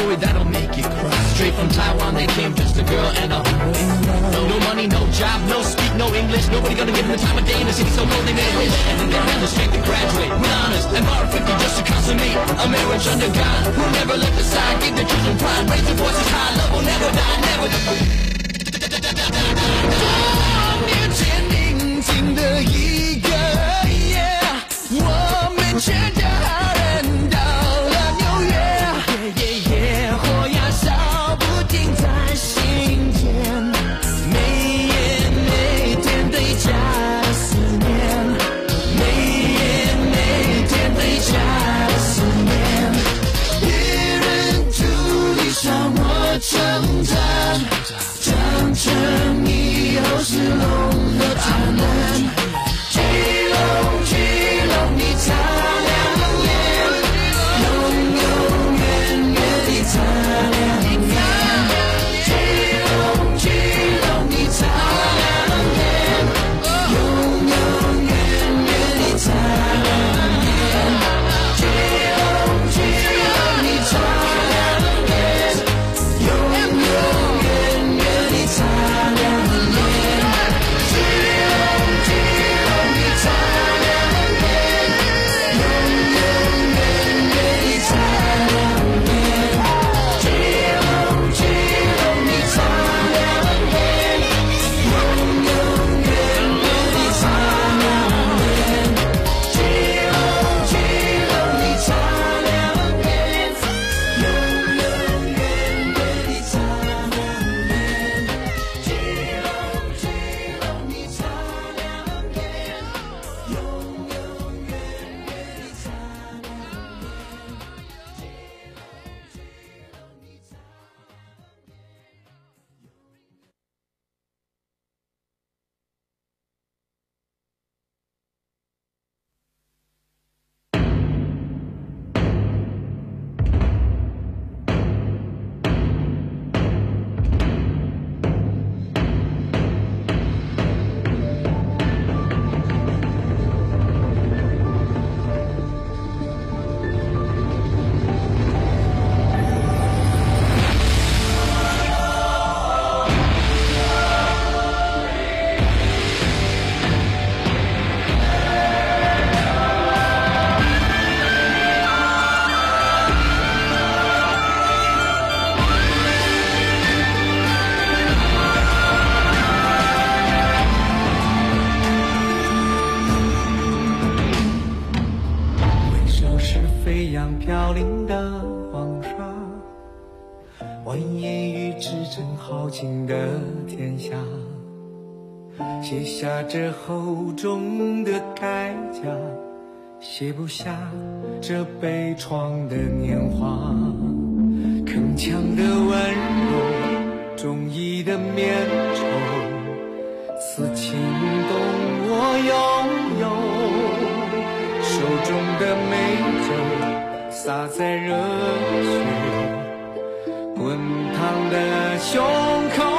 story that'll make you cry. Straight from Taiwan, they came just a girl and a no, no money, no job, no speak, no English. Nobody gonna give them the time of day in a city so lonely they. And then they had the strength to graduate with honors and borrow 50 just to consummate a marriage under God. Who never left the side give the children pride. Raise the voices high, love will never die, never die. 豪情的天下，卸下这厚重的铠甲，卸不下这悲怆的年华。铿锵的温柔，忠义的面愁，此情动我悠悠。手中的美酒，洒在热血。滚烫的胸口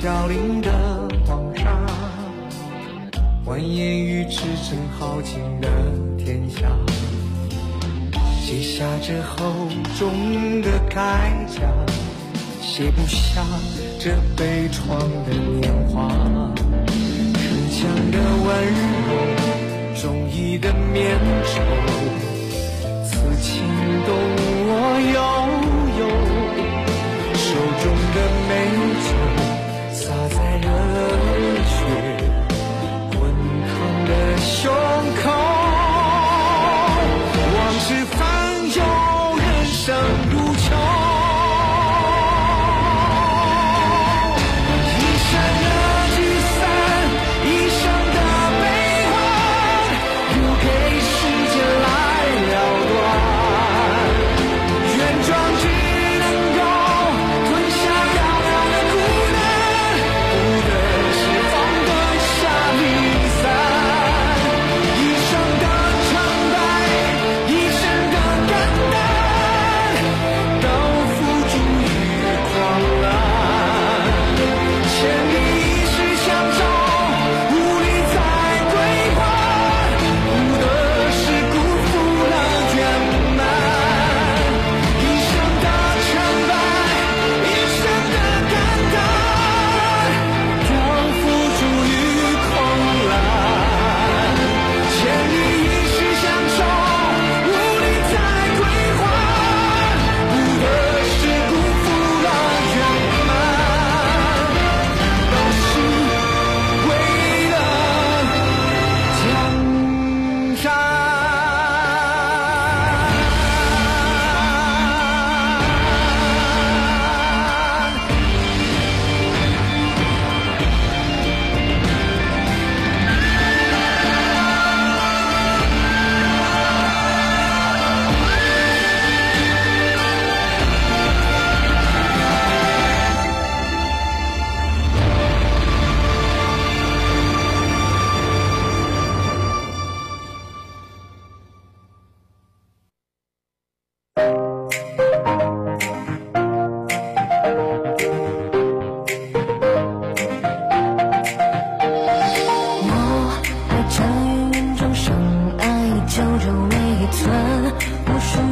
飘零的黄沙，蜿蜒于驰骋豪情的天下，写下这厚重的铠甲，写不下这悲怆的年华。逞强的温柔，忠义的绵绸，人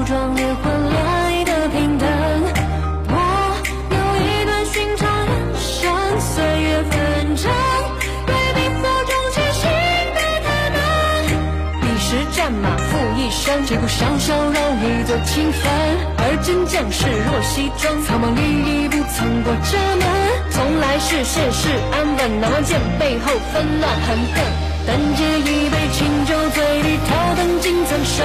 壮烈换来的平等。我有一段寻常人生，岁月纷争，对笔墨中清醒的他们。彼时战马负一生，结果上小绕一座清坟。而真将士若西征，苍茫历历不曾过这门。从来是现世安稳，难忘剑背后纷乱横亘。但借一杯清酒，醉里挑灯尽苍生。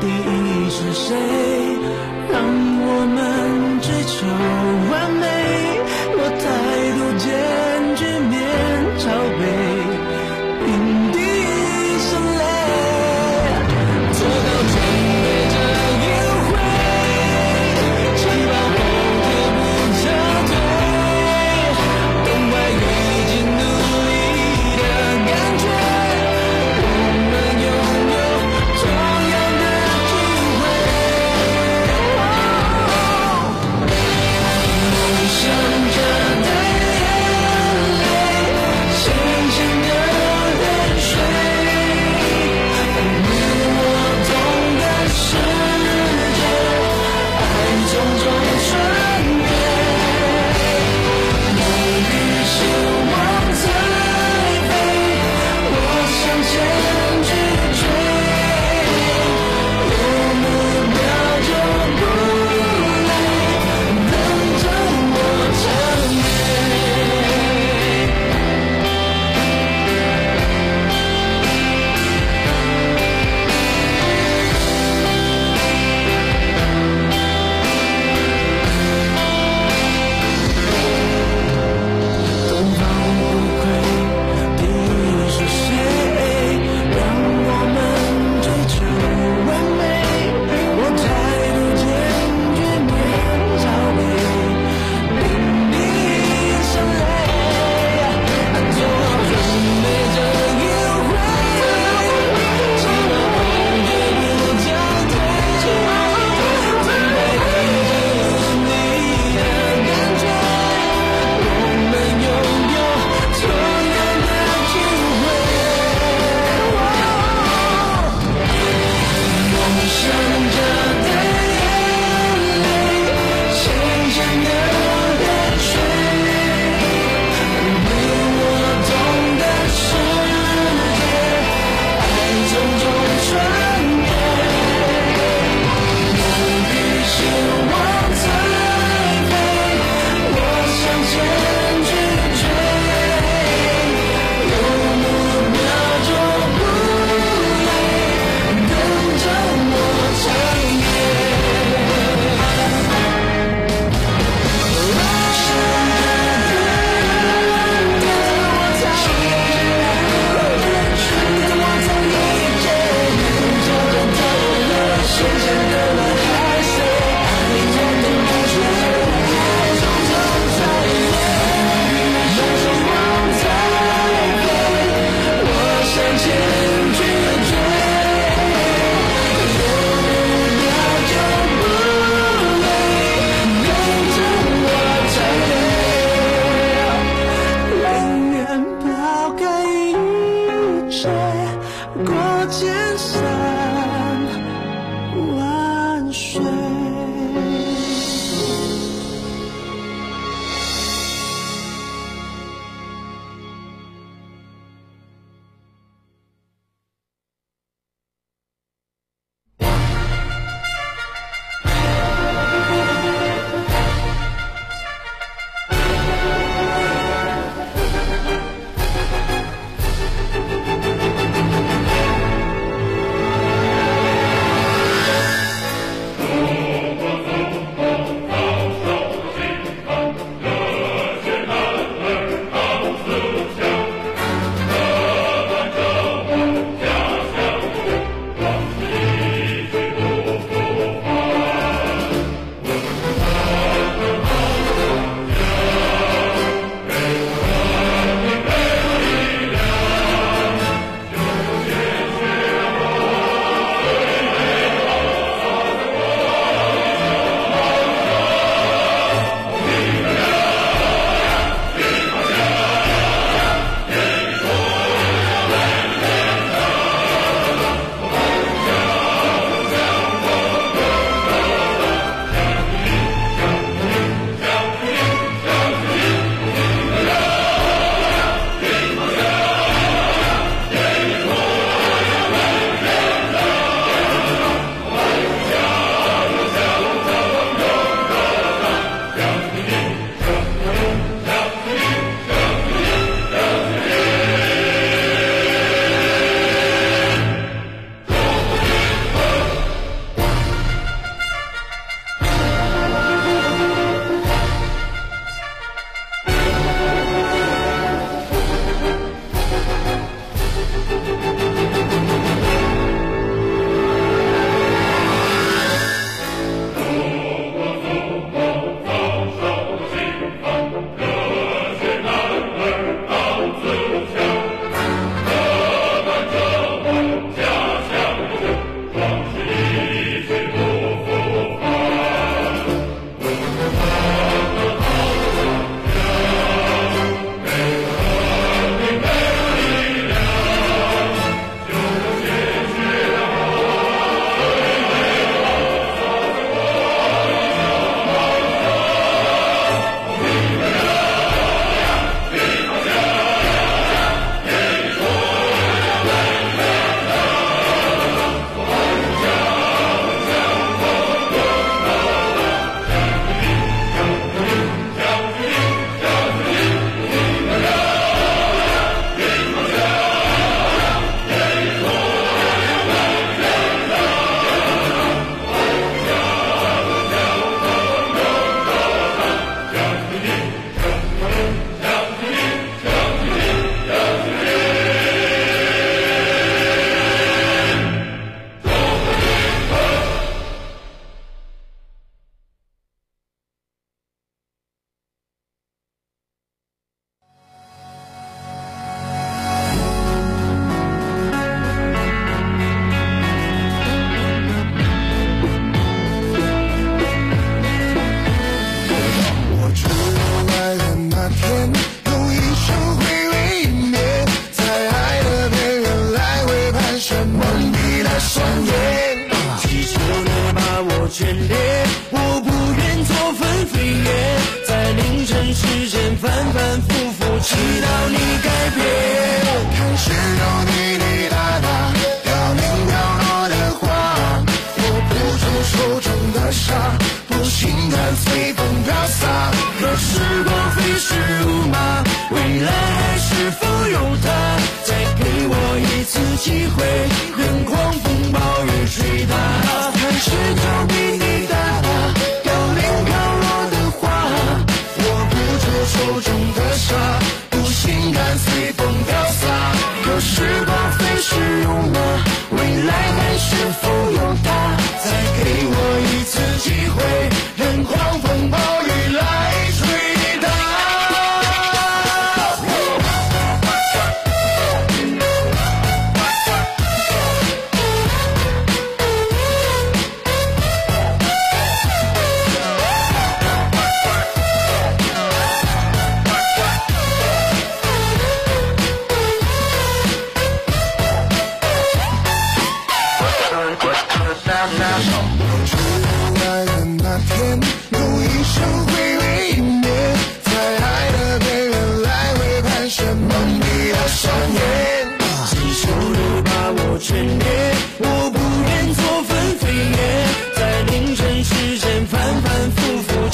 第一是谁让我们追求完美？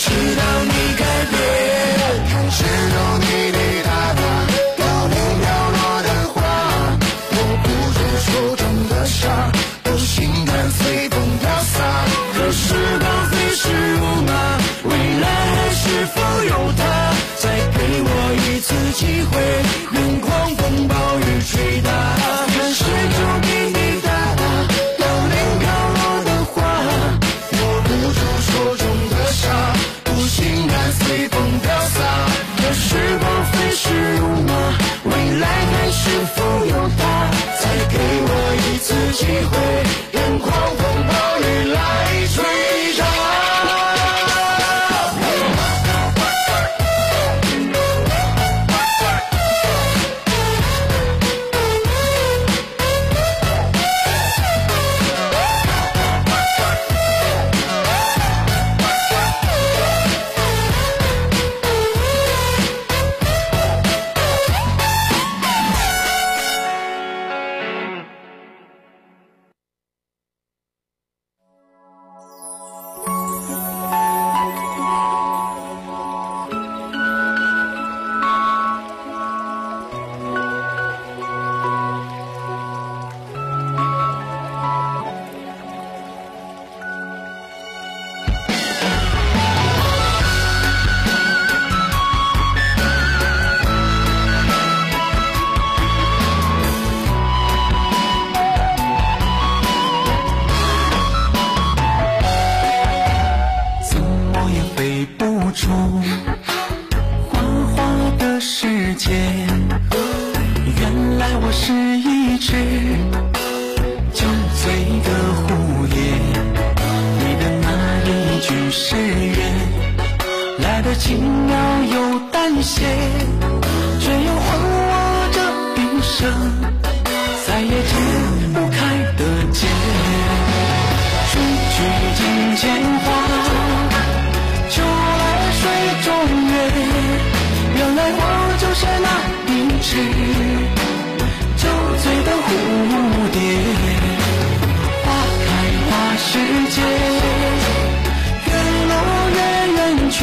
直到你改变，只有你。机会灯再也解不开的结春去镜前花秋来水中月原来我就是那一只酒醉的蝴蝶花开花时节月落月圆缺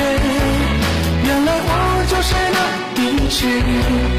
原来我就是那一只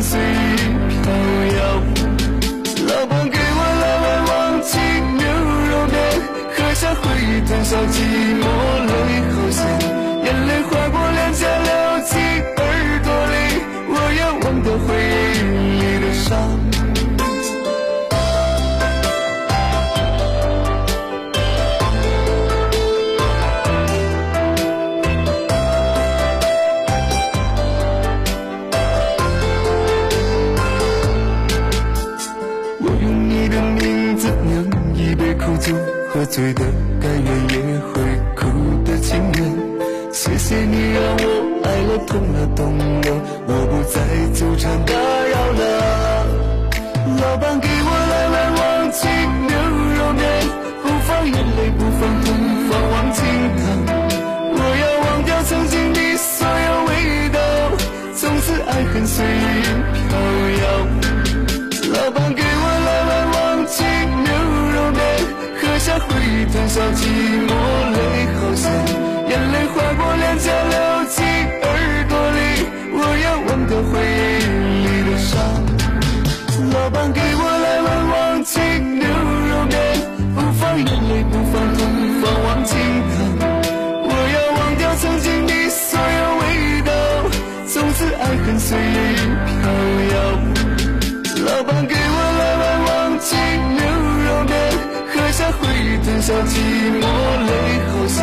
随意飘摇，老板给我来碗忘情牛肉面，喝下回忆，吞下寂寞，泪。醉的甘愿也会哭的情愿谢谢你让我爱了痛了懂了我不再纠缠。吞下寂寞泪好咸眼泪划过脸颊流进耳朵。里我要忘掉回忆里的伤。老板给我来碗忘情牛肉面不放眼泪不放痛放忘情汤我要忘掉曾经的所有味道从此爱恨随意叫寂寞泪好咸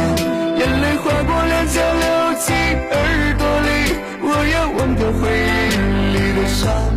眼泪划过脸颊流进耳朵里我要忘掉回忆里的伤。